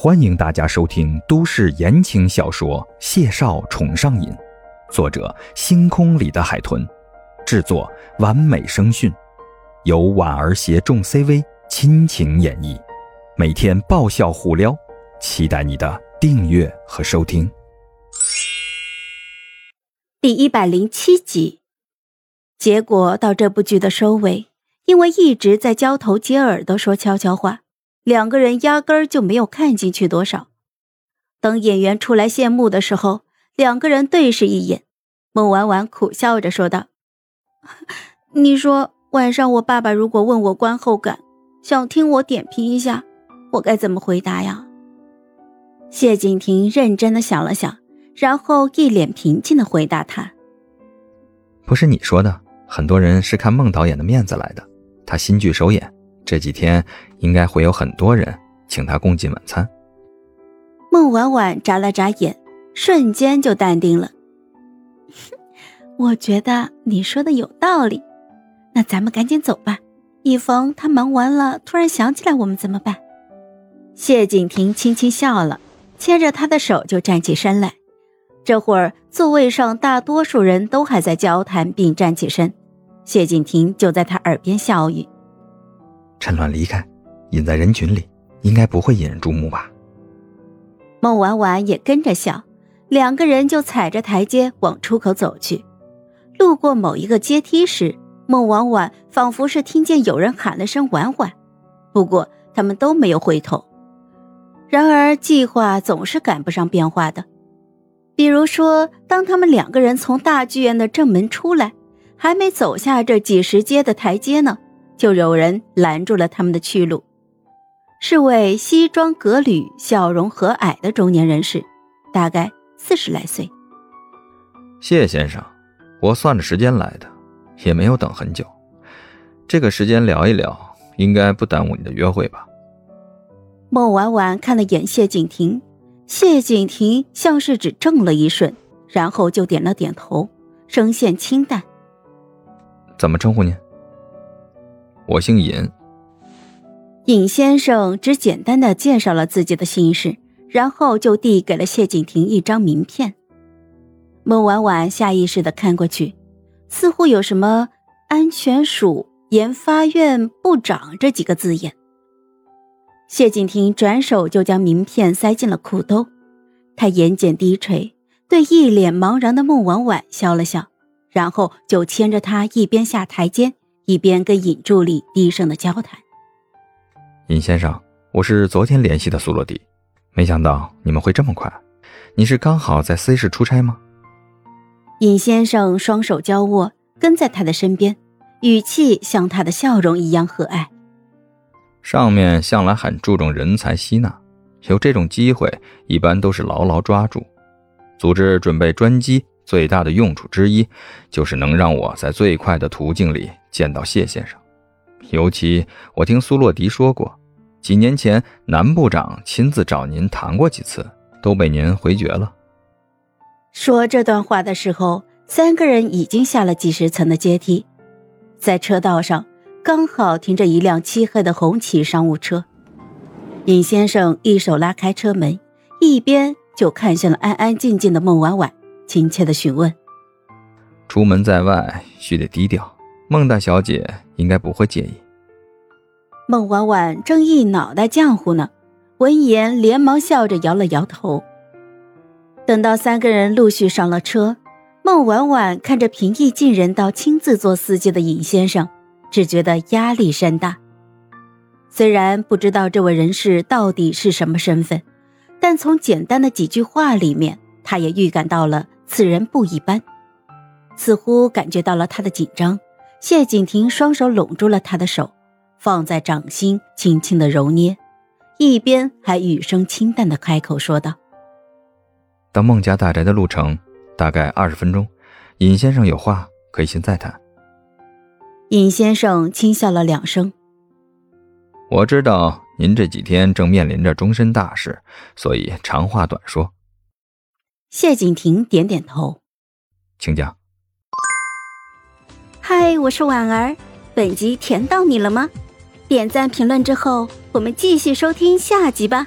欢迎大家收听都市言情小说《谢少宠上瘾》，作者：星空里的海豚，制作：完美声讯，由婉儿携众 CV 亲情演绎，每天爆笑互撩，期待你的订阅和收听。第一百零七集，结果到这部剧的收尾，因为一直在交头接耳的说悄悄话。两个人压根儿就没有看进去多少。等演员出来谢幕的时候，两个人对视一眼，孟婉婉苦笑着说道：“你说晚上我爸爸如果问我观后感，想听我点评一下，我该怎么回答呀？”谢景亭认真的想了想，然后一脸平静的回答他：“不是你说的，很多人是看孟导演的面子来的，他新剧首演。”这几天应该会有很多人请他共进晚餐。孟婉婉眨了眨眼，瞬间就淡定了。我觉得你说的有道理，那咱们赶紧走吧，以防他忙完了突然想起来我们怎么办？谢景亭轻轻笑了，牵着他的手就站起身来。这会儿座位上大多数人都还在交谈并站起身，谢景亭就在他耳边笑语。趁乱离开，隐在人群里，应该不会引人注目吧？孟婉婉也跟着笑，两个人就踩着台阶往出口走去。路过某一个阶梯时，孟婉婉仿佛是听见有人喊了声“婉婉”，不过他们都没有回头。然而计划总是赶不上变化的，比如说，当他们两个人从大剧院的正门出来，还没走下这几十阶的台阶呢。就有人拦住了他们的去路，是位西装革履、笑容和蔼的中年人士，大概四十来岁。谢先生，我算着时间来的，也没有等很久。这个时间聊一聊，应该不耽误你的约会吧？孟婉婉看了眼谢景亭，谢景亭像是只怔了一瞬，然后就点了点头，声线清淡：“怎么称呼您？”我姓尹，尹先生只简单的介绍了自己的姓氏，然后就递给了谢景亭一张名片。孟婉婉下意识的看过去，似乎有什么“安全署研发院部长”这几个字眼。谢景亭转手就将名片塞进了裤兜，他眼睑低垂，对一脸茫然的孟婉婉笑了笑，然后就牵着她一边下台阶。一边跟尹助理低声的交谈。尹先生，我是昨天联系的苏洛迪，没想到你们会这么快。你是刚好在 C 市出差吗？尹先生双手交握，跟在他的身边，语气像他的笑容一样和蔼。上面向来很注重人才吸纳，有这种机会，一般都是牢牢抓住。组织准备专机。最大的用处之一，就是能让我在最快的途径里见到谢先生。尤其我听苏洛迪说过，几年前南部长亲自找您谈过几次，都被您回绝了。说这段话的时候，三个人已经下了几十层的阶梯，在车道上刚好停着一辆漆黑的红旗商务车。尹先生一手拉开车门，一边就看向了安安静静的孟婉婉。亲切的询问：“出门在外须得低调，孟大小姐应该不会介意。”孟婉婉正一脑袋浆糊呢，闻言连忙笑着摇了摇头。等到三个人陆续上了车，孟婉婉看着平易近人到亲自做司机的尹先生，只觉得压力山大。虽然不知道这位人士到底是什么身份，但从简单的几句话里面，他也预感到了。此人不一般，似乎感觉到了他的紧张。谢景亭双手拢住了他的手，放在掌心，轻轻的揉捏，一边还语声清淡的开口说道：“到孟家大宅的路程大概二十分钟，尹先生有话可以现在谈。”尹先生轻笑了两声：“我知道您这几天正面临着终身大事，所以长话短说。”谢景亭点点头，请讲。嗨，我是婉儿，本集甜到你了吗？点赞评论之后，我们继续收听下集吧。